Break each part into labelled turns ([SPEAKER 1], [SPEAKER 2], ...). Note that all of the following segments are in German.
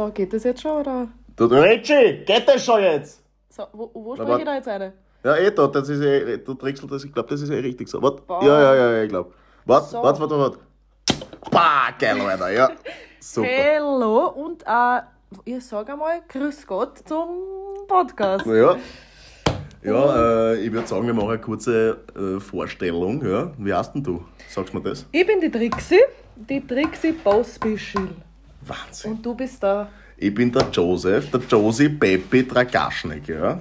[SPEAKER 1] So, geht das jetzt schon, oder?
[SPEAKER 2] Du Richie, geht das schon jetzt?
[SPEAKER 1] So, wo, wo spreche ich da jetzt eine?
[SPEAKER 2] Ja, eh da, das ist eh, du Drechsel, das, ich glaube, das ist eh richtig so.
[SPEAKER 1] Boah.
[SPEAKER 2] ja, ja, ja, ja, ich glaube. Warte,
[SPEAKER 1] So.
[SPEAKER 2] warte, warte, warte. Bah, geil, Alter, ja. Super.
[SPEAKER 1] Hallo und äh, ich sage einmal Grüß Gott zum Podcast.
[SPEAKER 2] Ja. Ja, äh, ich würde sagen, wir machen eine kurze äh, Vorstellung. Ja. Wie heißt denn du? Sagst mir das?
[SPEAKER 1] Ich bin die Trixie, die Trixie Bossbischil.
[SPEAKER 2] Wahnsinn.
[SPEAKER 1] Und du bist da.
[SPEAKER 2] Ich bin der Joseph, der Josie Peppi Dragaschnik, ja.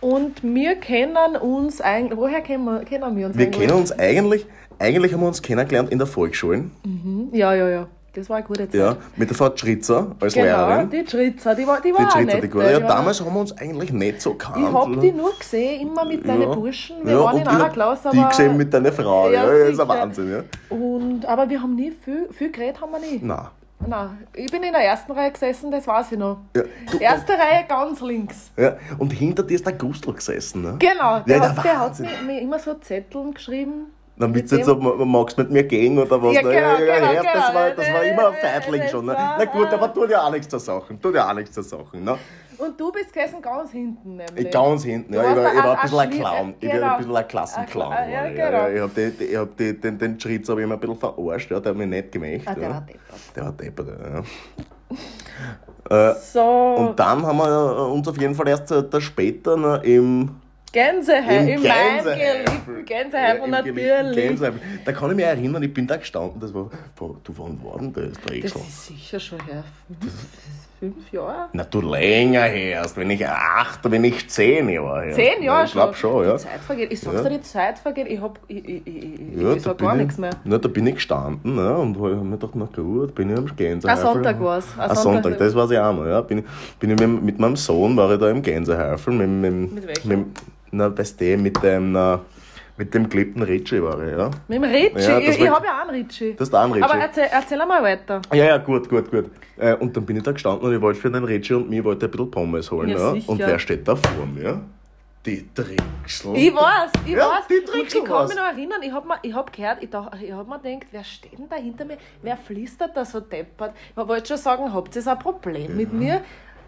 [SPEAKER 1] Und wir kennen uns eigentlich. Woher kennen wir, kennen wir uns
[SPEAKER 2] Wir
[SPEAKER 1] eigentlich?
[SPEAKER 2] kennen uns eigentlich, eigentlich haben wir uns kennengelernt in der Volksschule,
[SPEAKER 1] Ja, ja, ja. Das war eine gute Zeit.
[SPEAKER 2] ja, mit der Frau Schritzer als
[SPEAKER 1] Genau,
[SPEAKER 2] Lehrerin.
[SPEAKER 1] die Schritzer, die war, die war
[SPEAKER 2] Die
[SPEAKER 1] auch
[SPEAKER 2] Schritzer,
[SPEAKER 1] nett.
[SPEAKER 2] die gute. Ja,
[SPEAKER 1] war-
[SPEAKER 2] damals haben wir uns eigentlich nicht so kannt.
[SPEAKER 1] Ich hab die nur gesehen, immer mit deinen
[SPEAKER 2] Ja.
[SPEAKER 1] Burschen. Wir
[SPEAKER 2] ja,
[SPEAKER 1] waren in einer Klasse, aber.
[SPEAKER 2] Die gesehen mit deiner Frau,
[SPEAKER 1] Ja,
[SPEAKER 2] ja, das ist ein. Wahnsinn, ja.
[SPEAKER 1] und, aber wir haben nie viel, viel geredet, haben wir nie.
[SPEAKER 2] Nein.
[SPEAKER 1] Nein, ich bin in der ersten Reihe gesessen, das weiß ich noch.
[SPEAKER 2] Ja, du,
[SPEAKER 1] Erste Reihe ganz links.
[SPEAKER 2] ja, und hinter dir ist der Gustl gesessen, ne?
[SPEAKER 1] Genau, der,
[SPEAKER 2] Ja,
[SPEAKER 1] hat,
[SPEAKER 2] der
[SPEAKER 1] hat mir, mir immer so Zetteln geschrieben.
[SPEAKER 2] Dann bist du jetzt ma- magst mit mir gehen oder was?
[SPEAKER 1] Ja, genau,
[SPEAKER 2] ja,
[SPEAKER 1] genau,
[SPEAKER 2] ja, das,
[SPEAKER 1] genau.
[SPEAKER 2] war, das war immer ein
[SPEAKER 1] Das
[SPEAKER 2] Feitling schon. Ne? Na gut, aber tut ja auch nichts zur Sache. Tut ja auch nichts zur Sache. Ne?
[SPEAKER 1] Und du bist gesessen ganz hinten nämlich.
[SPEAKER 2] Ich ganz hinten, ja, ich war, ich war
[SPEAKER 1] ein-
[SPEAKER 2] bisschen ein Clown. Ich war
[SPEAKER 1] Genau.
[SPEAKER 2] ein bisschen ein Klassenclown.
[SPEAKER 1] Ein Clown, ja,
[SPEAKER 2] war
[SPEAKER 1] genau.
[SPEAKER 2] ja, ich hab, die, ich hab die, den, den Schritt hab ich immer ein bisschen verarscht, ja, der hat mich nicht gemacht.
[SPEAKER 1] Ah, der
[SPEAKER 2] ja.
[SPEAKER 1] war deppert.
[SPEAKER 2] Der war deppert, ja. Äh,
[SPEAKER 1] So,
[SPEAKER 2] und dann haben wir uns auf jeden Fall erst äh, da später ne, im
[SPEAKER 1] Gänseheim,
[SPEAKER 2] Im
[SPEAKER 1] im
[SPEAKER 2] Gänseheifel.
[SPEAKER 1] geliebten Gänseheim
[SPEAKER 2] Ja,
[SPEAKER 1] und natürlich.
[SPEAKER 2] Gänseheifel. Da kann ich mich erinnern, ich bin da gestanden, das war, du wann war denn das,
[SPEAKER 1] Das
[SPEAKER 2] Drechsel?
[SPEAKER 1] ist sicher schon her. Fünf, Jahre?
[SPEAKER 2] Na, du länger herst, wenn ich acht, wenn ich zehn Jahre her.
[SPEAKER 1] Zehn Jahre
[SPEAKER 2] Ich glaub
[SPEAKER 1] schon.
[SPEAKER 2] schon, ja.
[SPEAKER 1] Die Zeit vergeht. Ich sag's
[SPEAKER 2] Ja.
[SPEAKER 1] dir, die Zeit vergeht. Ich hab. Ich, ich, ich,
[SPEAKER 2] Ja,
[SPEAKER 1] ich
[SPEAKER 2] da
[SPEAKER 1] sag
[SPEAKER 2] bin
[SPEAKER 1] gar
[SPEAKER 2] ich-
[SPEAKER 1] nichts mehr.
[SPEAKER 2] Na, da bin ich gestanden ne, und hab mir gedacht, na gut, bin ich am Gänsehafen.
[SPEAKER 1] Ein Sonntag war's. Ein
[SPEAKER 2] Ein
[SPEAKER 1] Sonntag.
[SPEAKER 2] Sonntag, das weiß ich auch noch. Ja. Bin, ich- bin ich mit, mit meinem Sohn, war ich da im Gänsehafen. Mit, mit,
[SPEAKER 1] Mit welchem?
[SPEAKER 2] Mit, na, weißt du, mit dem, na, mit dem geliebten Ritchie war ich, ja.
[SPEAKER 1] Mit dem Ritchie.
[SPEAKER 2] Ja,
[SPEAKER 1] ich ich
[SPEAKER 2] war-
[SPEAKER 1] hab ja auch einen Ritchie.
[SPEAKER 2] Das ist der andere
[SPEAKER 1] Aber
[SPEAKER 2] Ritchie.
[SPEAKER 1] erzähl, erzähl einmal weiter.
[SPEAKER 2] Ja, ja, gut, gut, gut. Äh, und dann bin ich da gestanden und ich wollte für den Ritchie und mich wollte ein bisschen Pommes holen.
[SPEAKER 1] Ja,
[SPEAKER 2] Ja. Und wer steht da vor mir? Die Drechsel.
[SPEAKER 1] Ich weiß, ich
[SPEAKER 2] Ja,
[SPEAKER 1] weiß.
[SPEAKER 2] die
[SPEAKER 1] Und
[SPEAKER 2] Drechsel
[SPEAKER 1] ich kann mich noch erinnern, ich hab, mir, ich hab gehört, ich, dach, ich hab mir gedacht, wer steht denn da hinter mir? Wer flüstert da so deppert? Ich wollte schon sagen, habt ihr ein Problem mit mir?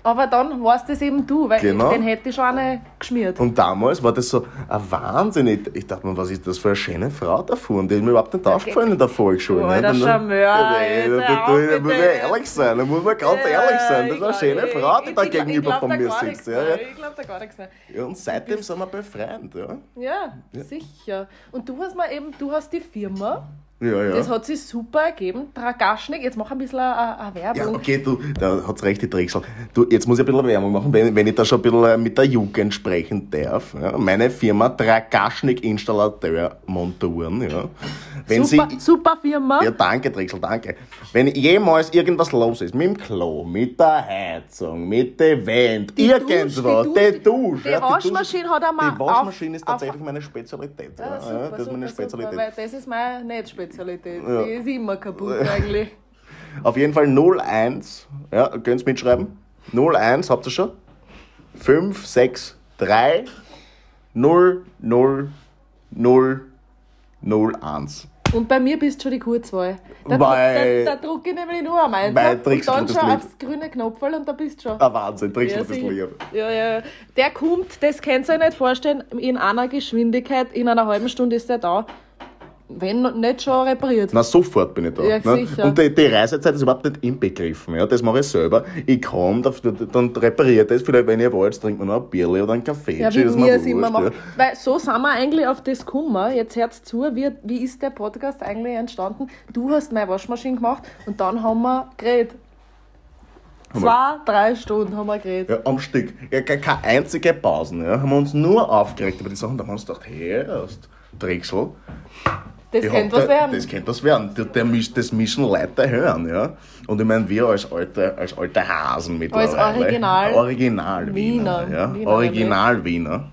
[SPEAKER 1] Aber dann warst das eben du, weil
[SPEAKER 2] Genau.
[SPEAKER 1] ich, den hätte ich schon eine geschmiert.
[SPEAKER 2] Und damals war das so ein Wahnsinn. Ich, ich dachte mir, was ist das für eine schöne Frau da vorne? Die ist mir überhaupt nicht aufgefallen in der Volksschule.
[SPEAKER 1] Alter
[SPEAKER 2] Dann-
[SPEAKER 1] Charmeur,
[SPEAKER 2] Ja, da, muss man ehrlich sein, da muss man ganz ehrlich sein. Das ist eine schöne Frau, die da gegenüber von mir sitzt. Ja, ja.
[SPEAKER 1] Ich glaube da gar nichts mehr.
[SPEAKER 2] Ja, und seitdem sind wir befreundet. Ja,
[SPEAKER 1] Ja, sicher. Und du hast mal eben, du hast die Firma,
[SPEAKER 2] ja. ja.
[SPEAKER 1] das hat sich super ergeben. Dragaschnik, jetzt mach ein bisschen eine, eine
[SPEAKER 2] Ja,
[SPEAKER 1] Werbung.
[SPEAKER 2] okay, du, da hat's recht, die Drechsel. Du, jetzt muss ich ein bisschen Werbung machen, wenn, wenn ich da schon ein bisschen äh, mit der Jugend sprechen darf. Ja. Meine Firma Dragaschnik Installateur Monturen, ja. Wenn
[SPEAKER 1] super,
[SPEAKER 2] Sie,
[SPEAKER 1] super Firma.
[SPEAKER 2] ja, danke, Drechsel, danke. Wenn jemals irgendwas los ist, mit dem Klo, mit der Heizung, mit dem
[SPEAKER 1] Die
[SPEAKER 2] irgendwas,
[SPEAKER 1] Dusche,
[SPEAKER 2] die Dusche.
[SPEAKER 1] Die
[SPEAKER 2] ja,
[SPEAKER 1] Waschmaschine hat einmal
[SPEAKER 2] Die Waschmaschine ist
[SPEAKER 1] auf-
[SPEAKER 2] tatsächlich meine Spezialität.
[SPEAKER 1] Ja,
[SPEAKER 2] Ja,
[SPEAKER 1] super,
[SPEAKER 2] ja, das ist meine
[SPEAKER 1] super,
[SPEAKER 2] Spezialität.
[SPEAKER 1] Super, weil das ist meine Nicht-Spezialität.
[SPEAKER 2] Ja.
[SPEAKER 1] Die ist immer kaputt eigentlich.
[SPEAKER 2] Auf jeden Fall 01, ja, könnt's mitschreiben? 01, habt ihr schon? 5, 6, 3, 0, 0, 0, 0, 1.
[SPEAKER 1] Und bei mir bist du schon die Kurzwahl. Da,
[SPEAKER 2] Weil-
[SPEAKER 1] da, da drucke ich nämlich nur am
[SPEAKER 2] Weil
[SPEAKER 1] und
[SPEAKER 2] trickst du
[SPEAKER 1] dann
[SPEAKER 2] das
[SPEAKER 1] schon
[SPEAKER 2] Lied.
[SPEAKER 1] aufs grüne Knopfel und da bist du schon.
[SPEAKER 2] Ein Wahnsinn, trinkst du das. Lied.
[SPEAKER 1] ja, ja. Der kommt, das könnt ihr euch nicht vorstellen, in einer Geschwindigkeit, in einer halben Stunde ist der da. Wenn nicht schon repariert.
[SPEAKER 2] Na, sofort bin ich da.
[SPEAKER 1] Ja,
[SPEAKER 2] ne?
[SPEAKER 1] sicher.
[SPEAKER 2] Und die, die Reisezeit ist überhaupt nicht inbegriffen. Ja? Das mache ich selber. Ich komme, dann repariert das. Vielleicht, wenn ich wollt, trinkt man noch ein Bierle oder einen Kaffee.
[SPEAKER 1] Ja, wie wir es immer machen. Weil so sind wir eigentlich auf das gekommen. Jetzt hört's zu, wie, wie ist der Podcast eigentlich entstanden? Du hast meine Waschmaschine gemacht und dann haben wir geredet. Zwei, drei Stunden haben wir geredet.
[SPEAKER 2] Ja, am Stück. Ja, ke- keine einzige Pausen. Ja. Haben wir uns nur aufgeregt über die Sachen. Da haben wir uns gedacht, hey, Drechsel.
[SPEAKER 1] Das
[SPEAKER 2] Ich
[SPEAKER 1] könnte was
[SPEAKER 2] da-
[SPEAKER 1] werden.
[SPEAKER 2] Das könnte was werden. Der, der, das mischen Leute hören, ja. Und ich meine, wir als alte, als alte Hasen mittlerweile.
[SPEAKER 1] Original-
[SPEAKER 2] Original Wiener.
[SPEAKER 1] Wiener.
[SPEAKER 2] Ja.
[SPEAKER 1] Wiener
[SPEAKER 2] Original Wiener. Haben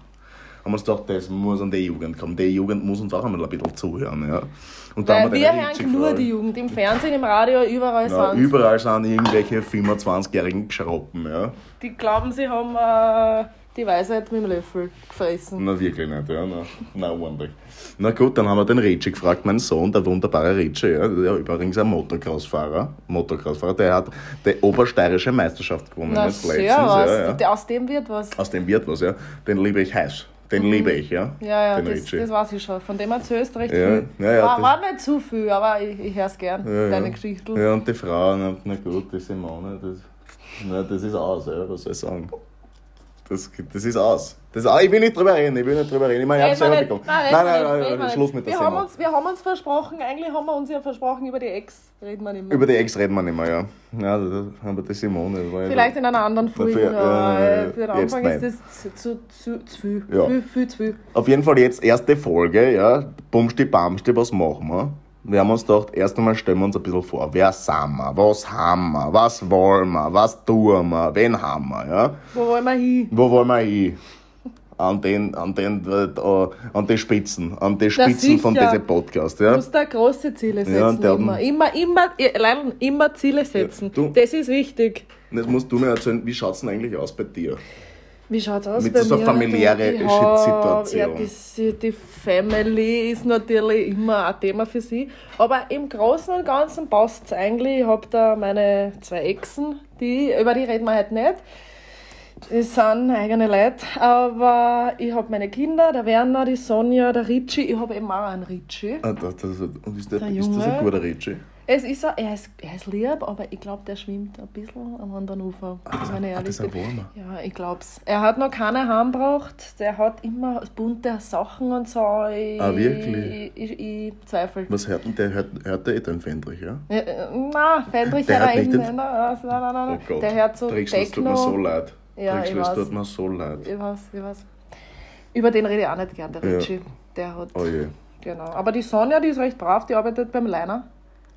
[SPEAKER 2] wir uns gedacht, das muss an die Jugend kommen. Die Jugend muss uns auch einmal ein bisschen zuhören. Ja. Und da haben
[SPEAKER 1] wir hören nur die Jugend. Im Fernsehen, im Radio, überall
[SPEAKER 2] Ja,
[SPEAKER 1] sind
[SPEAKER 2] überall sind irgendwelche 25-jährigen Geschroppen. Ja.
[SPEAKER 1] Die glauben, sie haben äh, die Weisheit mit dem Löffel gefressen.
[SPEAKER 2] Na, wirklich nicht, ja. Na, na, ordentlich. Na gut, dann haben wir den Ritchie gefragt, mein Sohn, der wunderbare Ritchie, ja, der übrigens ein Motocross-Fahrer. Motocross-Fahrer, der hat die obersteirische Meisterschaft gewonnen
[SPEAKER 1] Na,
[SPEAKER 2] letztens. Ja, ja.
[SPEAKER 1] Aus dem wird was.
[SPEAKER 2] Aus dem wird was, ja. Den liebe ich heiß. Den liebe ich, ja.
[SPEAKER 1] Mhm. Ja, ja,
[SPEAKER 2] den
[SPEAKER 1] das, das weiß ich schon. Von dem erzählst du recht
[SPEAKER 2] Ja,
[SPEAKER 1] viel.
[SPEAKER 2] ja, ja,
[SPEAKER 1] war, war nicht zu viel, aber ich, ich höre es gern,
[SPEAKER 2] Ja,
[SPEAKER 1] deine
[SPEAKER 2] ja.
[SPEAKER 1] Geschichten.
[SPEAKER 2] Ja, und die Frau, na, na gut, die Simone, das, na, das ist aus, ja, was soll ich sagen. Das, das ist aus. Das, ah, ich will nicht drüber reden, ich will nicht drüber reden. Ich meine, ich
[SPEAKER 1] Reden wir
[SPEAKER 2] selber bekommen.
[SPEAKER 1] Nein,
[SPEAKER 2] Nein, nein, nein,
[SPEAKER 1] reden wir
[SPEAKER 2] Schluss mit der
[SPEAKER 1] wir haben, uns, wir haben uns versprochen, eigentlich haben wir uns ja versprochen, über die Ex reden wir nicht mehr.
[SPEAKER 2] Über die Ex reden wir nicht mehr, ja. Ja, das haben wir die Simone. das war
[SPEAKER 1] Vielleicht in einer anderen Folge,
[SPEAKER 2] für-
[SPEAKER 1] aber
[SPEAKER 2] äh,
[SPEAKER 1] äh, für den Anfang ist
[SPEAKER 2] nein.
[SPEAKER 1] das zu, zu, zu viel.
[SPEAKER 2] Ja.
[SPEAKER 1] Viel, viel zu viel.
[SPEAKER 2] Auf jeden Fall jetzt erste Folge, ja. Bumsti, Bamsti, was machen wir? Wir haben uns gedacht, erst einmal stellen wir uns ein bisschen vor, wer sind wir, was haben wir, was wollen wir, was tun wir, wen haben wir, ja.
[SPEAKER 1] Wo wollen wir hin?
[SPEAKER 2] Wo wollen wir hin? An den, an den, äh, an die Spitzen, an die Spitzen von diesem Podcast,
[SPEAKER 1] Du
[SPEAKER 2] ja.
[SPEAKER 1] musst da große Ziele setzen.
[SPEAKER 2] Ja,
[SPEAKER 1] immer. immer, immer, ihr- Leute, immer Ziele setzen.
[SPEAKER 2] du-
[SPEAKER 1] das ist wichtig.
[SPEAKER 2] Und jetzt musst du mir erzählen, wie schaut's denn eigentlich aus bei dir?
[SPEAKER 1] Wie schaut's aus
[SPEAKER 2] Mit
[SPEAKER 1] bei
[SPEAKER 2] so
[SPEAKER 1] mir?
[SPEAKER 2] familiäre
[SPEAKER 1] Ich hab-
[SPEAKER 2] Situation.
[SPEAKER 1] Ja, die, die Family ist natürlich immer ein Thema für sie. Aber im Großen und Ganzen passt es eigentlich. Ich habe da meine zwei Exen, die, über die reden wir heute nicht. Das sind eigene Leute. Aber ich habe meine Kinder, der Werner, die Sonja, der Ritchie. Ich habe eben auch einen Ritchie.
[SPEAKER 2] Ah, das, das, und ist, der,
[SPEAKER 1] Der
[SPEAKER 2] ist das ein guter Ritchie?
[SPEAKER 1] Es ist, so- er, ist, er ist lieb, aber ich glaube, der schwimmt ein bisschen am anderen Ufer. wenn ich
[SPEAKER 2] Ah,
[SPEAKER 1] ehrlich
[SPEAKER 2] das ist ein
[SPEAKER 1] bin. Ja, ich glaub's. Er hat noch keine Heim braucht. Der hat immer bunte Sachen und so. Ich,
[SPEAKER 2] Ah, wirklich?
[SPEAKER 1] Ich, ich, ich zweifle.
[SPEAKER 2] Was hört denn der? Hört, hört der eh den Fendrich, ja?
[SPEAKER 1] Ja, äh, Nein, Fendrich
[SPEAKER 2] Der
[SPEAKER 1] hört
[SPEAKER 2] hat
[SPEAKER 1] er
[SPEAKER 2] nicht den-.
[SPEAKER 1] Nein, nein, nein, nein.
[SPEAKER 2] Oh Gott.
[SPEAKER 1] Der hört so
[SPEAKER 2] Drechsel, es tut mir
[SPEAKER 1] Techno.
[SPEAKER 2] so leid.
[SPEAKER 1] Ja,
[SPEAKER 2] es
[SPEAKER 1] weiß.
[SPEAKER 2] tut mir so leid.
[SPEAKER 1] Ich weiß, ich weiß. Über den rede ich auch nicht gern, der
[SPEAKER 2] Ja.
[SPEAKER 1] Ritchie. Der hat.
[SPEAKER 2] Oh je.
[SPEAKER 1] Genau. Aber die Sonja, die ist recht brav, die arbeitet beim Leiner.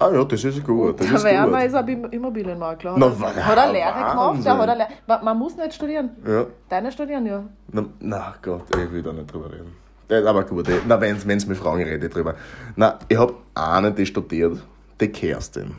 [SPEAKER 2] Ah ja, das ist gut. Das
[SPEAKER 1] Der
[SPEAKER 2] ist
[SPEAKER 1] Werner
[SPEAKER 2] gut.
[SPEAKER 1] ist ein Im- Immobilienmakler.
[SPEAKER 2] Na,
[SPEAKER 1] Hat,
[SPEAKER 2] wa-
[SPEAKER 1] er- hat er Lehre gemacht?
[SPEAKER 2] Wahnsinn.
[SPEAKER 1] Der hat er Lehre. Man, muss nicht studieren.
[SPEAKER 2] Ja.
[SPEAKER 1] Deine studieren ja.
[SPEAKER 2] Na, na Gott, ich will da nicht drüber reden. Das ist aber gut, eh. na, wenn es mit Frauen rede ich drüber. Na, ich habe eine, die studiert, die Kerstin.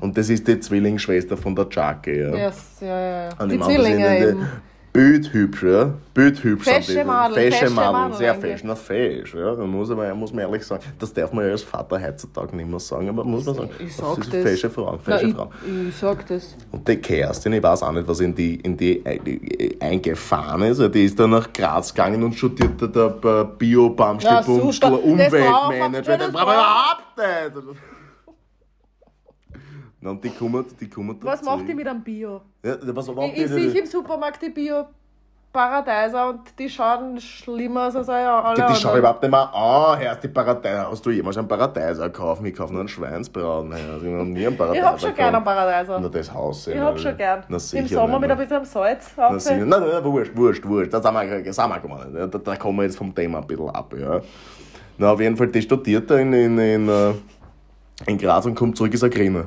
[SPEAKER 2] Und das ist die Zwillingsschwester von der Jackie. Ja.
[SPEAKER 1] Yes, ja, ja, ja. Die Zwillinge eben.
[SPEAKER 2] Ja. Bildhübsch sind
[SPEAKER 1] Fesche. Madel,
[SPEAKER 2] Fesche
[SPEAKER 1] fesche
[SPEAKER 2] Madel, sehr fesch. Na, fesch, ja. Da muss, aber, muss man ehrlich sagen, das darf man ja als Vater heutzutage nicht mehr sagen, aber muss man sagen,
[SPEAKER 1] Ich
[SPEAKER 2] das
[SPEAKER 1] sag
[SPEAKER 2] ist
[SPEAKER 1] das.
[SPEAKER 2] fesche Frau,
[SPEAKER 1] Na,
[SPEAKER 2] fesche
[SPEAKER 1] ich,
[SPEAKER 2] Frau.
[SPEAKER 1] ich sag das.
[SPEAKER 2] Und die Kerstin, ich weiß auch nicht, was in die, in die, äh, die eingefahren ist. Also Die ist dann nach Graz gegangen und studierte da bei bio
[SPEAKER 1] Ja,
[SPEAKER 2] Bamstelbumstel
[SPEAKER 1] super. Das braucht man-
[SPEAKER 2] Umweltmanagement. das braucht man überhaupt nicht. Und die kommen, die kommen
[SPEAKER 1] Was
[SPEAKER 2] dazu.
[SPEAKER 1] macht die mit einem Bio?
[SPEAKER 2] Ja, was macht
[SPEAKER 1] Ich, ich sehe im Supermarkt die Bio Paradeiser und die schauen schlimmer aus als alle
[SPEAKER 2] Die, die schauen
[SPEAKER 1] anderen.
[SPEAKER 2] überhaupt nicht mehr an, Herr, die Paradeiser. Hast du jemals einen Paradeiser gekauft? Ich kaufe nur einen Schweinsbraten. Ich habe nie einen
[SPEAKER 1] Ich
[SPEAKER 2] Paradeiser
[SPEAKER 1] hab schon gerne einen. Paradeiser.
[SPEAKER 2] Na, das Haus.
[SPEAKER 1] Ich hab schon gern.
[SPEAKER 2] Na,
[SPEAKER 1] Im Sommer mit ein bisschen Salz
[SPEAKER 2] Na, sicher. Nein, nein, wurscht, wurscht, wurscht. Da sind wir, sind wir gekommen. Da, da kommen wir jetzt vom Thema ein bisschen ab. Ja. Na, auf jeden Fall, die studiert da in, in, in, äh, in Graz und kommt zurück, ist eine Grine.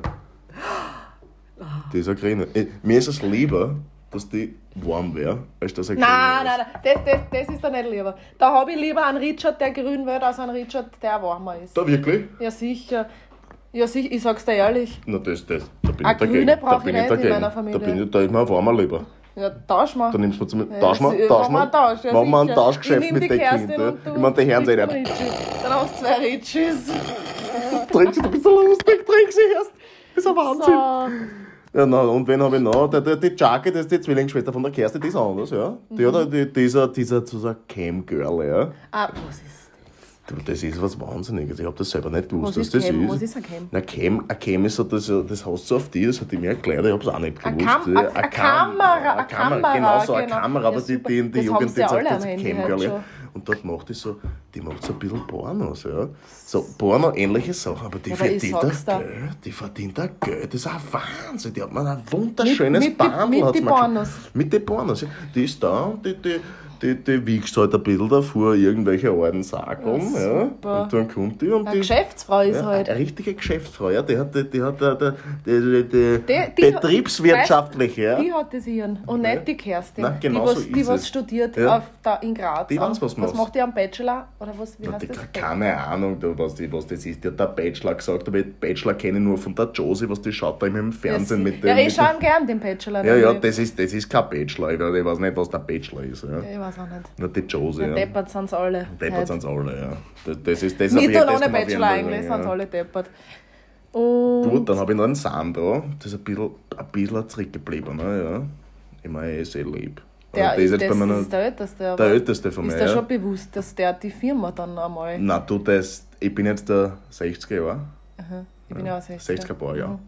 [SPEAKER 2] Die ist eine Grine. Äh, Mir ist es lieber, dass die warm wäre, als dass Grine
[SPEAKER 1] Nein, nein, nein, das, das, das ist da nicht lieber. Da habe ich lieber einen Richard, der grün wird, als einen Richard, der warmer ist.
[SPEAKER 2] Da wirklich?
[SPEAKER 1] Ja, sicher. Ja, sicher, ich sag's dir ehrlich.
[SPEAKER 2] Na, das, das, da bin
[SPEAKER 1] Eine
[SPEAKER 2] ich dagegen.
[SPEAKER 1] Grüne
[SPEAKER 2] da
[SPEAKER 1] brauch
[SPEAKER 2] bin
[SPEAKER 1] ich nicht in
[SPEAKER 2] dagegen.
[SPEAKER 1] meiner Familie.
[SPEAKER 2] Da, bin ich, da ist mir ein warmer lieber.
[SPEAKER 1] Ja, tausch mal.
[SPEAKER 2] Da nimmst du zum
[SPEAKER 1] Ja,
[SPEAKER 2] Tausch mal,
[SPEAKER 1] das-
[SPEAKER 2] tausch
[SPEAKER 1] machen wir
[SPEAKER 2] mal.
[SPEAKER 1] Tausch, ja,
[SPEAKER 2] Machen wir ein. Tauschgeschäft mit den Kindern. Ich meine, die sie
[SPEAKER 1] kriegst
[SPEAKER 2] nicht.
[SPEAKER 1] Dann hast du zwei Ritchies.
[SPEAKER 2] Trinkst du bist so lustig, trink sie erst. Das ist ein Wahnsinn.
[SPEAKER 1] So.
[SPEAKER 2] Ja, na, und wen habe ich noch? Der, der, die Jackie, das ist die Zwillingsschwester von der Kerstin, die ist anders, ja. Die hat
[SPEAKER 1] Mhm.
[SPEAKER 2] ja die, dieser, dieser, so ein Cam-Girl, ja.
[SPEAKER 1] Ah, was ist
[SPEAKER 2] Du, das ist was Wahnsinniges. Ich habe das selber nicht gewusst,
[SPEAKER 1] Was
[SPEAKER 2] was das
[SPEAKER 1] Cam?
[SPEAKER 2] ist.
[SPEAKER 1] Was ist ein Cam?
[SPEAKER 2] Na, Cam, ein Cam ist so, das, das hast du auf die, das hat die mir erklärt, ich habe es auch nicht
[SPEAKER 1] Eine
[SPEAKER 2] gewusst.
[SPEAKER 1] Kam- eine- eine Kamera, eine Kamera,
[SPEAKER 2] Genau so, eine
[SPEAKER 1] genau.
[SPEAKER 2] Kamera, aber
[SPEAKER 1] Ja,
[SPEAKER 2] die, die, die
[SPEAKER 1] Das
[SPEAKER 2] Jugend, die sagt
[SPEAKER 1] Handy
[SPEAKER 2] Cam-Girl,
[SPEAKER 1] heute
[SPEAKER 2] ja. Und dort macht die so, die macht so ein bisschen Pornos, ja. So Porno-ähnliche Sachen, aber die
[SPEAKER 1] Ja,
[SPEAKER 2] verdient da. Geld, die verdient da Geld, das ist ein Wahnsinn, die hat mir ein wunderschönes
[SPEAKER 1] Mit- mit
[SPEAKER 2] Bandel
[SPEAKER 1] mit
[SPEAKER 2] mir geschickt.
[SPEAKER 1] Pornos.
[SPEAKER 2] Mit den Pornos, ja. Die ist da und die, die, die, die, wiegst halt ein bisschen da vor irgendwelche alten Sachen.
[SPEAKER 1] Ja,
[SPEAKER 2] Ja, und dann kommt die und
[SPEAKER 1] Eine
[SPEAKER 2] die.
[SPEAKER 1] Geschäftsfrau ist
[SPEAKER 2] Ja,
[SPEAKER 1] halt.
[SPEAKER 2] eine richtige Geschäftsfrau, ja, die hat, die, die hat die, die, die, die,
[SPEAKER 1] Die- die-
[SPEAKER 2] betriebswirtschaftlich, ja.
[SPEAKER 1] Die hat das ihren. Und nicht die Kerstin.
[SPEAKER 2] Nein, genau
[SPEAKER 1] die, was,
[SPEAKER 2] so
[SPEAKER 1] die was
[SPEAKER 2] es.
[SPEAKER 1] studiert
[SPEAKER 2] Ja.
[SPEAKER 1] auf, da in Graz.
[SPEAKER 2] Die weiß, was
[SPEAKER 1] was
[SPEAKER 2] macht.
[SPEAKER 1] die am Bachelor? Oder was, wie
[SPEAKER 2] Na,
[SPEAKER 1] heißt das?
[SPEAKER 2] keine Ahnung, was, die, was das ist. Die hat der Bachelor gesagt, aber Bachelor kenne ich nur von der Josie, was die schaut da immer im Fernsehen mit dem.
[SPEAKER 1] Ja, ich schaue gern den Bachelor.
[SPEAKER 2] ja, ja, das ist, das ist kein Bachelor. Ich weiß, ich weiß nicht, was der Bachelor ist. Ja.
[SPEAKER 1] Weiß auch nicht.
[SPEAKER 2] Nur die Josie.
[SPEAKER 1] Ja. Deppert sind sie alle.
[SPEAKER 2] Deppert sind sie alle, ja. Das, das ist das
[SPEAKER 1] Mit und
[SPEAKER 2] das
[SPEAKER 1] ohne Bachelor eigentlich sind sie alle deppert. Und
[SPEAKER 2] Gut, dann habe ich noch einen Sandro, das ist ein bisschen, ein bisschen zurückgebliebener, ja. Ich meine, er ist sehr lieb.
[SPEAKER 1] der,
[SPEAKER 2] das ist jetzt
[SPEAKER 1] das
[SPEAKER 2] bei meiner,
[SPEAKER 1] ist der Älteste.
[SPEAKER 2] der Älteste von mir.
[SPEAKER 1] ist dir
[SPEAKER 2] ja.
[SPEAKER 1] schon bewusst, dass der die Firma dann einmal.
[SPEAKER 2] Na, du, das, ich bin jetzt der 60er Jahr.
[SPEAKER 1] Aha, ich bin ja auch 60.
[SPEAKER 2] 60er Paar, ja.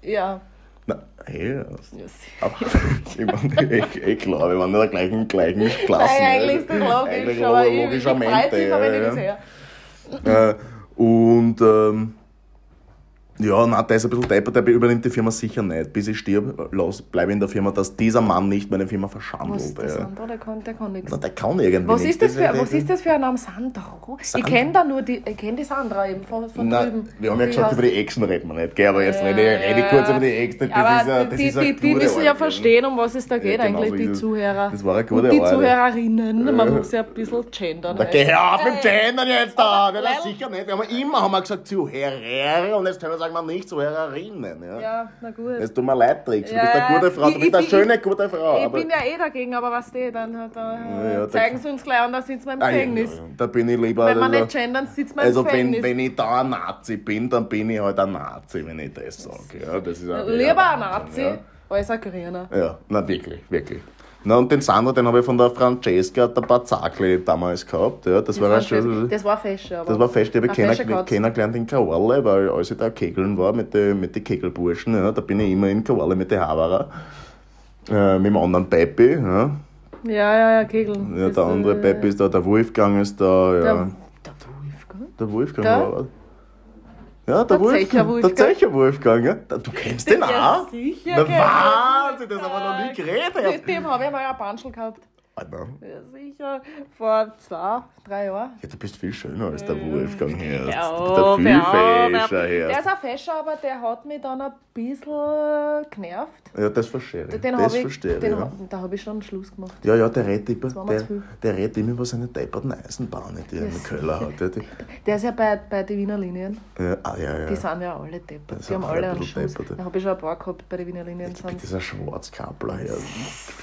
[SPEAKER 1] Ja,
[SPEAKER 2] Na, hey,
[SPEAKER 1] sicher.
[SPEAKER 2] Aber ich ich, ich glaube, wir waren in der gleichen, gleichen Klasse.
[SPEAKER 1] Nein, eigentlich ist das
[SPEAKER 2] Eigentlich
[SPEAKER 1] logisch, aber ich, ich
[SPEAKER 2] logischermente,
[SPEAKER 1] sich,
[SPEAKER 2] ja,
[SPEAKER 1] wenn ich
[SPEAKER 2] ja.
[SPEAKER 1] das sehe.
[SPEAKER 2] Äh, und ähm, ja, na, der ist ein bisschen deppert, der übernimmt die Firma sicher nicht. Bis ich stirb, lass, bleibe in der Firma, dass dieser Mann nicht meine Firma
[SPEAKER 1] Was
[SPEAKER 2] verschandelt.
[SPEAKER 1] ist der
[SPEAKER 2] ja.
[SPEAKER 1] Sandro? Der kann, der kann nichts.
[SPEAKER 2] Na, der kann irgendwie
[SPEAKER 1] Was
[SPEAKER 2] nicht.
[SPEAKER 1] ist, das für, was ist das für ein Name? Sandro? Ich
[SPEAKER 2] Sandro?
[SPEAKER 1] kenne da nur die, ich kenne die Sandra eben von, von
[SPEAKER 2] Na,
[SPEAKER 1] drüben.
[SPEAKER 2] wir haben ja gesagt, über die Exen reden wir nicht, gell? aber jetzt
[SPEAKER 1] Ja,
[SPEAKER 2] rede, ich- rede ich kurz über die Exen. Das
[SPEAKER 1] aber
[SPEAKER 2] ist ja, das
[SPEAKER 1] die,
[SPEAKER 2] ist eine
[SPEAKER 1] die, die müssen ja verstehen, um was es da geht,
[SPEAKER 2] genau
[SPEAKER 1] eigentlich, die. Zuhörer.
[SPEAKER 2] Das war eine gute
[SPEAKER 1] Und die
[SPEAKER 2] Arbeit.
[SPEAKER 1] Zuhörerinnen, man muss ja ein bisschen gendern.
[SPEAKER 2] Da geh hör auf mit dem
[SPEAKER 1] Äh,
[SPEAKER 2] Gendern jetzt da! Ja, sicher nicht. Wir haben immer haben wir gesagt Zuhörer und jetzt können wir sagen, wir nicht Zuhörerinnen. Ja.
[SPEAKER 1] Ja, na gut.
[SPEAKER 2] Es tut mir leid, Trix. Du
[SPEAKER 1] Ja,
[SPEAKER 2] bist eine gute Frau, du
[SPEAKER 1] ich-
[SPEAKER 2] bist eine
[SPEAKER 1] ich-
[SPEAKER 2] schöne, gute Frau.
[SPEAKER 1] Ich bin ja eh dagegen, aber was die dann hat, da
[SPEAKER 2] Ja, ja, da-
[SPEAKER 1] zeigen sie uns gleich und dann sitzen wir im Gefängnis.
[SPEAKER 2] Da bin ich lieber.
[SPEAKER 1] Wenn wir
[SPEAKER 2] also-
[SPEAKER 1] nicht gendern, sitzen wir im
[SPEAKER 2] also wenn,
[SPEAKER 1] Gefängnis.
[SPEAKER 2] wenn ich da ein Nazi bin, dann bin ich halt ein Nazi, wenn ich das sage. Ja, das ist auch-
[SPEAKER 1] Lieber ein Nazi als ein Grüner.
[SPEAKER 2] ja, na wirklich, wirklich. Na und den Sandro, den habe ich von der Francesca, der Bazzakli damals gehabt. Ja, das, war
[SPEAKER 1] Das war
[SPEAKER 2] schon.
[SPEAKER 1] fest- Das war fest, aber.
[SPEAKER 2] Das war fest, ich habe
[SPEAKER 1] fesche
[SPEAKER 2] kennengelernt in Krawale, weil als ich da kegeln war mit den mit die Kegelburschen, ja, da bin ich immer in Krawale mit den Havara. Äh, mit dem anderen Peppi. Ja.
[SPEAKER 1] Ja, ja, ja, Kegeln.
[SPEAKER 2] Ja, der andere
[SPEAKER 1] äh,
[SPEAKER 2] Peppi ist da, der Wolfgang ist da.
[SPEAKER 1] Der,
[SPEAKER 2] Ja.
[SPEAKER 1] der Wolfgang?
[SPEAKER 2] Der Wolfgang
[SPEAKER 1] Der?
[SPEAKER 2] war. Ja, der,
[SPEAKER 1] Der
[SPEAKER 2] Wolfgang.
[SPEAKER 1] Zecher Wolfgang.
[SPEAKER 2] Der Zecher Wolfgang, ja. Du kennst den
[SPEAKER 1] Ja,
[SPEAKER 2] auch?
[SPEAKER 1] sicher
[SPEAKER 2] Na, Wahnsinn,
[SPEAKER 1] den.
[SPEAKER 2] das haben wir noch nie geredet.
[SPEAKER 1] Mit dem habe ich mal ein Banschel gehabt.
[SPEAKER 2] Alter.
[SPEAKER 1] Ja, sicher. Vor zwei, drei Jahren.
[SPEAKER 2] Ja, du bist viel schöner als der Wolfgang hier. Du bist
[SPEAKER 1] Ja,
[SPEAKER 2] der viel fescher
[SPEAKER 1] Der
[SPEAKER 2] hier.
[SPEAKER 1] ist ein Fescher, aber der hat mich dann ein bisschen genervt.
[SPEAKER 2] Ja, das verstehe ich.
[SPEAKER 1] Den
[SPEAKER 2] das verstehe ich.
[SPEAKER 1] den,
[SPEAKER 2] Ja.
[SPEAKER 1] Da habe ich schon einen Schluss gemacht.
[SPEAKER 2] Ja, ja, der redet immer, der, der redet immer über seine depperten Eisenbahnen, die er in Köller hat. Ja, die,
[SPEAKER 1] Der ist ja bei, bei den Wiener Linien.
[SPEAKER 2] ja, ah, ja, ja.
[SPEAKER 1] Die sind ja alle deppert.
[SPEAKER 2] Das
[SPEAKER 1] Die haben alle
[SPEAKER 2] ein
[SPEAKER 1] einen Schuss.
[SPEAKER 2] deppert.
[SPEAKER 1] Da habe ich schon ein paar gehabt bei den Wiener Linien.
[SPEAKER 2] Dieser Schwarzkappler hier.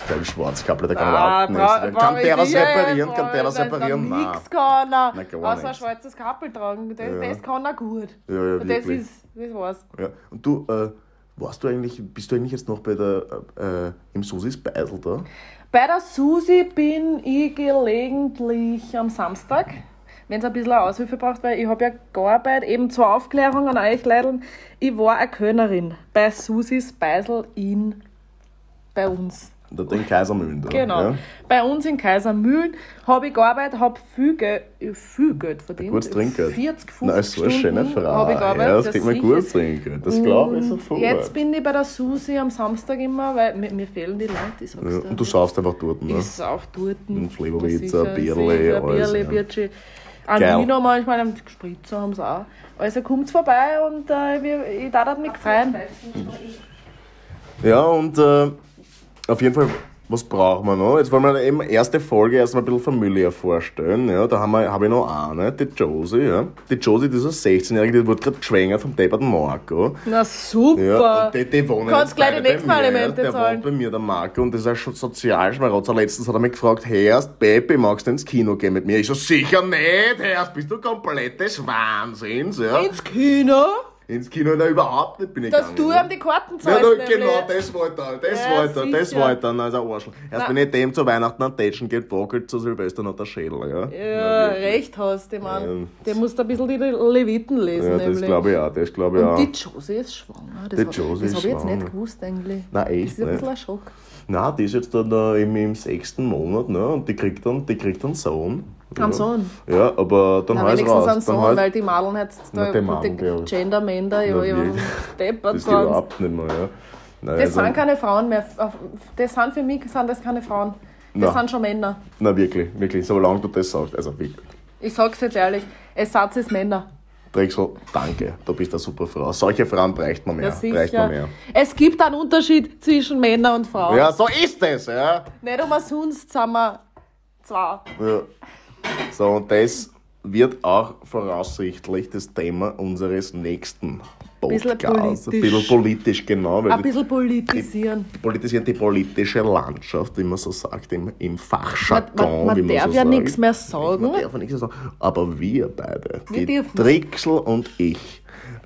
[SPEAKER 2] Der Schwarzkappler, der kann
[SPEAKER 1] Ah,
[SPEAKER 2] überhaupt
[SPEAKER 1] bra-
[SPEAKER 2] nichts. Kann
[SPEAKER 1] brauch
[SPEAKER 2] der
[SPEAKER 1] ich
[SPEAKER 2] was
[SPEAKER 1] sicher,
[SPEAKER 2] reparieren?
[SPEAKER 1] brauch
[SPEAKER 2] Kann der
[SPEAKER 1] ich
[SPEAKER 2] was
[SPEAKER 1] nicht.
[SPEAKER 2] reparieren? Nein.
[SPEAKER 1] Nix kann er.
[SPEAKER 2] Na, gar
[SPEAKER 1] Außer ein
[SPEAKER 2] nichts.
[SPEAKER 1] schwarzes Kappel tragen. Das,
[SPEAKER 2] Ja.
[SPEAKER 1] das kann er gut.
[SPEAKER 2] Ja, ja,
[SPEAKER 1] Und das
[SPEAKER 2] wirklich.
[SPEAKER 1] ist, das war's.
[SPEAKER 2] Ja. Und du, äh, warst du eigentlich, bist du eigentlich jetzt noch bei der, äh, im Susis Beisel da?
[SPEAKER 1] Bei der Susi bin ich gelegentlich am Samstag, wenn es ein bisschen eine Aushilfe braucht, weil ich habe ja gearbeitet, eben zur Aufklärung an euch Leideln. Ich war eine Kölnerin bei Susis Beisel in bei uns.
[SPEAKER 2] Da den Kaisermühlen da.
[SPEAKER 1] Genau.
[SPEAKER 2] Ja?
[SPEAKER 1] Bei uns in Kaisermühlen habe ich gearbeitet, habe viel, Geld- viel Geld verdient.
[SPEAKER 2] Gutes Trinkgeld.
[SPEAKER 1] 40, 50
[SPEAKER 2] Na, ist so eine schöne
[SPEAKER 1] Stunden
[SPEAKER 2] Frau.
[SPEAKER 1] habe ich
[SPEAKER 2] ja,
[SPEAKER 1] gearbeitet.
[SPEAKER 2] das kriegt man
[SPEAKER 1] sicher.
[SPEAKER 2] gut trinken. Das glaube ich
[SPEAKER 1] Und
[SPEAKER 2] sofort.
[SPEAKER 1] Jetzt bin ich bei der Susi am Samstag immer, weil mir, mir fehlen die Leute, ich sag's
[SPEAKER 2] ja,
[SPEAKER 1] dir.
[SPEAKER 2] und du saufst einfach dort, ne?
[SPEAKER 1] Ich sauf dort.
[SPEAKER 2] Ein
[SPEAKER 1] Sicher,
[SPEAKER 2] Bierle, alles,
[SPEAKER 1] Bierle. Biertschi.
[SPEAKER 2] Geil.
[SPEAKER 1] Wiener manchmal, einen Spritzer haben sie auch. Also kommt vorbei und äh, wir, ich darf mich freuen.
[SPEAKER 2] Ja, und äh, auf jeden Fall, was brauchen wir noch? Jetzt wollen wir eben erste Folge erstmal ein bisschen familiär vorstellen. Ja, da habe ich noch eine, die Josie. Ja. Die Josie, die ist eine 16-Jährige, die wurde gerade geschwängert vom depperten Marco.
[SPEAKER 1] Na super.
[SPEAKER 2] Ja, und die, die wohnen
[SPEAKER 1] Kannst gleich die nächsten. Alimente
[SPEAKER 2] Der
[SPEAKER 1] zahlen.
[SPEAKER 2] wohnt bei mir, der Marco, und das ist ein schon Sozialschmarotzer. Letztens hat er mich gefragt, Herrst, Baby, magst du ins Kino gehen mit mir? Ich so, sicher nicht, Herrst, bist du komplett des Wahnsinns, ja?
[SPEAKER 1] Ins Kino,
[SPEAKER 2] Ins Kino, na, überhaupt nicht bin ich
[SPEAKER 1] dass
[SPEAKER 2] gegangen.
[SPEAKER 1] du
[SPEAKER 2] ja.
[SPEAKER 1] ihm die Karten
[SPEAKER 2] Ja,
[SPEAKER 1] zahlst.
[SPEAKER 2] da,
[SPEAKER 1] nämlich.
[SPEAKER 2] genau, das wollte er, das
[SPEAKER 1] Ja,
[SPEAKER 2] wollte er, das wollte er, also ein Arschloch. Erst
[SPEAKER 1] Na.
[SPEAKER 2] wenn ich dem zu Weihnachten an Tätschen geht, wackelt zu Silvester noch der Schädel, ja?
[SPEAKER 1] Ja,
[SPEAKER 2] Na,
[SPEAKER 1] recht hast du, Mann.
[SPEAKER 2] Ja.
[SPEAKER 1] Der muss da ein bisschen die Leviten lesen.
[SPEAKER 2] Ja, das glaube ich auch, das glaube ich
[SPEAKER 1] Und
[SPEAKER 2] auch.
[SPEAKER 1] die Josie ist schwanger. Das,
[SPEAKER 2] Die
[SPEAKER 1] war-
[SPEAKER 2] Josie
[SPEAKER 1] das habe ich jetzt nicht gewusst eigentlich.
[SPEAKER 2] Nein, echt
[SPEAKER 1] Das ist ein bisschen ein Schock.
[SPEAKER 2] Nein, die ist jetzt dann da im, im sechsten Monat, ne? Und die kriegt dann, die kriegt einen Sohn. Ja.
[SPEAKER 1] Sohn?
[SPEAKER 2] Ja, aber dann heißt
[SPEAKER 1] wenigstens
[SPEAKER 2] raus.
[SPEAKER 1] ein Sohn,
[SPEAKER 2] heißt,
[SPEAKER 1] weil die Madeln jetzt da
[SPEAKER 2] die
[SPEAKER 1] die
[SPEAKER 2] ja.
[SPEAKER 1] Ja, deppert
[SPEAKER 2] das
[SPEAKER 1] sind.
[SPEAKER 2] überhaupt nicht mehr, ja. Nein,
[SPEAKER 1] Das
[SPEAKER 2] also-
[SPEAKER 1] sind keine Frauen mehr. Das sind für mich sind das keine Frauen. Das
[SPEAKER 2] Na.
[SPEAKER 1] sind schon Männer.
[SPEAKER 2] Na wirklich, wirklich, solange du das sagst. Also wirklich.
[SPEAKER 1] Ich sag's jetzt ehrlich, es sind es Männer.
[SPEAKER 2] Drechsel, danke, du bist eine super Frau. Solche Frauen bräuchte man mehr.
[SPEAKER 1] Ja,
[SPEAKER 2] bräuchte man
[SPEAKER 1] sicher.
[SPEAKER 2] mehr.
[SPEAKER 1] Es gibt einen Unterschied zwischen Männern und Frauen.
[SPEAKER 2] Ja, so ist es, ja.
[SPEAKER 1] Nicht umsonst sind wir zwei.
[SPEAKER 2] ja. So, und das wird auch voraussichtlich das Thema unseres nächsten Podcasts. Ein
[SPEAKER 1] politisch.
[SPEAKER 2] bisschen politisch, genau. Weil
[SPEAKER 1] Ein bisschen politisieren.
[SPEAKER 2] die politisiert die politische Landschaft, wie man so sagt, im, im Fachjargon,
[SPEAKER 1] man, man
[SPEAKER 2] wie man
[SPEAKER 1] darf
[SPEAKER 2] so
[SPEAKER 1] ja nichts mehr sagen.
[SPEAKER 2] Man darf nichts mehr sagen. Aber wir beide,
[SPEAKER 1] Wir
[SPEAKER 2] die
[SPEAKER 1] dürfen.
[SPEAKER 2] Drixel und ich,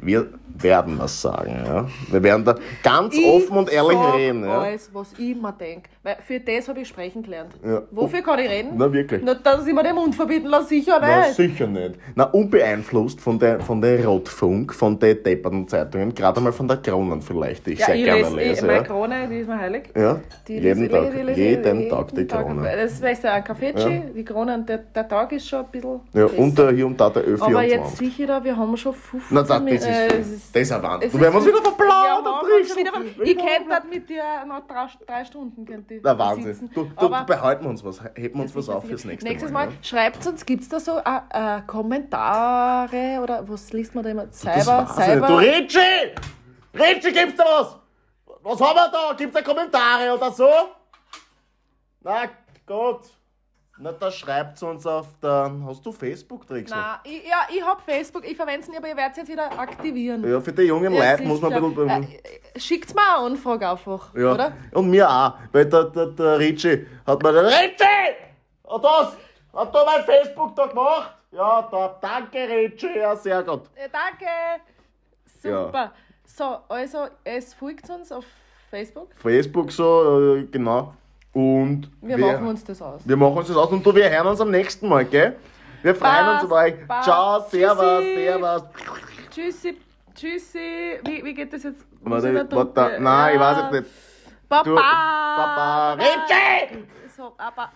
[SPEAKER 2] wir werden was sagen. Ja? Wir werden da ganz
[SPEAKER 1] Ich
[SPEAKER 2] offen und ehrlich reden. Ja?
[SPEAKER 1] alles, was ich mir denke. Weil für das habe ich sprechen gelernt.
[SPEAKER 2] Ja.
[SPEAKER 1] Wofür kann ich reden?
[SPEAKER 2] Na wirklich.
[SPEAKER 1] Nicht, dass ich mir den Mund verbieten lasse, sicher
[SPEAKER 2] Na,
[SPEAKER 1] nicht.
[SPEAKER 2] sicher nicht. Na, unbeeinflusst von der, von der Rotfunk, von den depperten Zeitungen, gerade mal von der Kronen vielleicht, die ich
[SPEAKER 1] ja,
[SPEAKER 2] sehr
[SPEAKER 1] ich
[SPEAKER 2] gerne
[SPEAKER 1] lese,
[SPEAKER 2] lese.
[SPEAKER 1] ich, meine
[SPEAKER 2] ja.
[SPEAKER 1] Krone, die ist mir heilig.
[SPEAKER 2] ja,
[SPEAKER 1] Die
[SPEAKER 2] jeden
[SPEAKER 1] lese-
[SPEAKER 2] Tag,
[SPEAKER 1] die lese-
[SPEAKER 2] jeden Tag die Krone.
[SPEAKER 1] Das weiß ja ein Kaffeetschi, die Krone, der, der Tag ist schon ein bisschen.
[SPEAKER 2] Ja,
[SPEAKER 1] besser.
[SPEAKER 2] und der, hier und da der
[SPEAKER 1] Aber
[SPEAKER 2] Ö24.
[SPEAKER 1] jetzt sicher da, wir haben schon 15
[SPEAKER 2] Na, das, ist,
[SPEAKER 1] äh,
[SPEAKER 2] das,
[SPEAKER 1] ist-
[SPEAKER 2] ein Wahnsinn. Du werden uns wieder
[SPEAKER 1] Ja, schon
[SPEAKER 2] Drixel.
[SPEAKER 1] wieder- Ich könnte dort mit dir noch drei, drei Stunden könnte ich
[SPEAKER 2] Na, Wahnsinn. Du, du, behalten wir uns was, heben wir uns was auf fürs nächste
[SPEAKER 1] Nächstes
[SPEAKER 2] Mal.
[SPEAKER 1] Mal, schreibt uns, gibt es da so äh, äh, Kommentare oder was liest man da immer?
[SPEAKER 2] Das
[SPEAKER 1] Cyber,
[SPEAKER 2] ich nicht. Du
[SPEAKER 1] Cyber.
[SPEAKER 2] Ricci! Ricci, gibt's da was? Was haben wir da? Gibt's da Kommentare oder so? Na, gut. Na, da schreibt uns auf der. Hast du Facebook,
[SPEAKER 1] ich, ja, ich hab Facebook, ich verwende es nicht, aber ihr werdet es jetzt wieder aktivieren.
[SPEAKER 2] Ja, für die jungen
[SPEAKER 1] Ja,
[SPEAKER 2] Leute muss man ein bisschen.
[SPEAKER 1] Äh, Schickt mir eine Anfrage einfach,
[SPEAKER 2] ja.
[SPEAKER 1] oder?
[SPEAKER 2] Und mir auch. Weil der, der, der Ricci hat mir den. Ricci! Und das! Hat du mein Facebook da gemacht? Ja, da. Danke, Ricci. Ja, sehr gut.
[SPEAKER 1] Äh, danke! Super. So, also, es folgt uns auf Facebook.
[SPEAKER 2] Facebook so, äh, genau. Und
[SPEAKER 1] Wir machen uns das aus.
[SPEAKER 2] Wir machen uns das aus und du, wir hören uns am nächsten Mal, gell? Wir freuen uns
[SPEAKER 1] Passt,
[SPEAKER 2] auf euch.
[SPEAKER 1] passt.
[SPEAKER 2] Ciao, servus,
[SPEAKER 1] Tschüssi.
[SPEAKER 2] servus.
[SPEAKER 1] Tschüssi, tschüssi. Wie, wie geht das jetzt?
[SPEAKER 2] Warte, warte, nein, ich weiß jetzt nicht.
[SPEAKER 1] Baba!
[SPEAKER 2] Du!
[SPEAKER 1] So, aber,